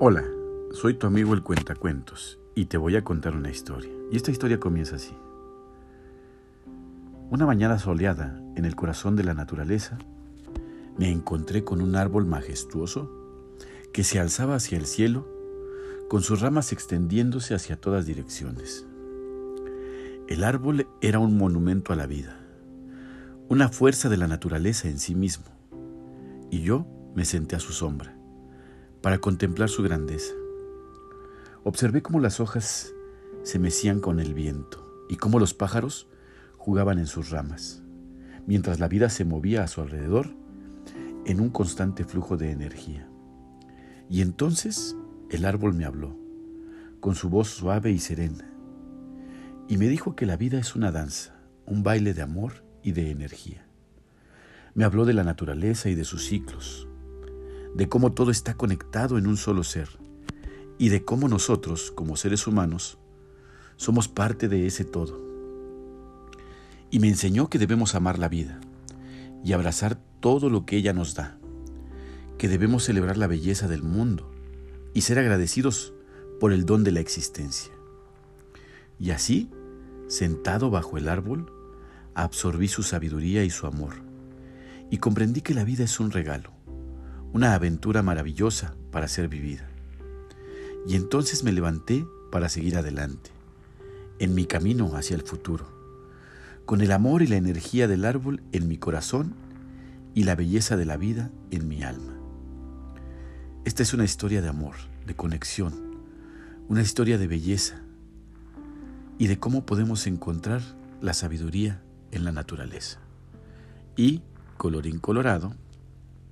Hola, soy tu amigo el Cuentacuentos y te voy a contar una historia. Y esta historia comienza así. Una mañana soleada en el corazón de la naturaleza, me encontré con un árbol majestuoso que se alzaba hacia el cielo, con sus ramas extendiéndose hacia todas direcciones. El árbol era un monumento a la vida, una fuerza de la naturaleza en sí mismo, y yo me senté a su sombra para contemplar su grandeza. Observé cómo las hojas se mecían con el viento y cómo los pájaros jugaban en sus ramas, mientras la vida se movía a su alrededor en un constante flujo de energía. Y entonces el árbol me habló, con su voz suave y serena, y me dijo que la vida es una danza, un baile de amor y de energía. Me habló de la naturaleza y de sus ciclos, de cómo todo está conectado en un solo ser y de cómo nosotros, como seres humanos, somos parte de ese todo. Y me enseñó que debemos amar la vida y abrazar todo lo que ella nos da, que debemos celebrar la belleza del mundo y ser agradecidos por el don de la existencia. Y así, sentado bajo el árbol, absorbí su sabiduría y su amor, y comprendí que la vida es un regalo, una aventura maravillosa para ser vivida. Y entonces me levanté para seguir adelante, en mi camino hacia el futuro, con el amor y la energía del árbol en mi corazón y la belleza de la vida en mi alma. Esta es una historia de amor, de conexión, una historia de belleza y de cómo podemos encontrar la sabiduría en la naturaleza. Y, colorín colorado,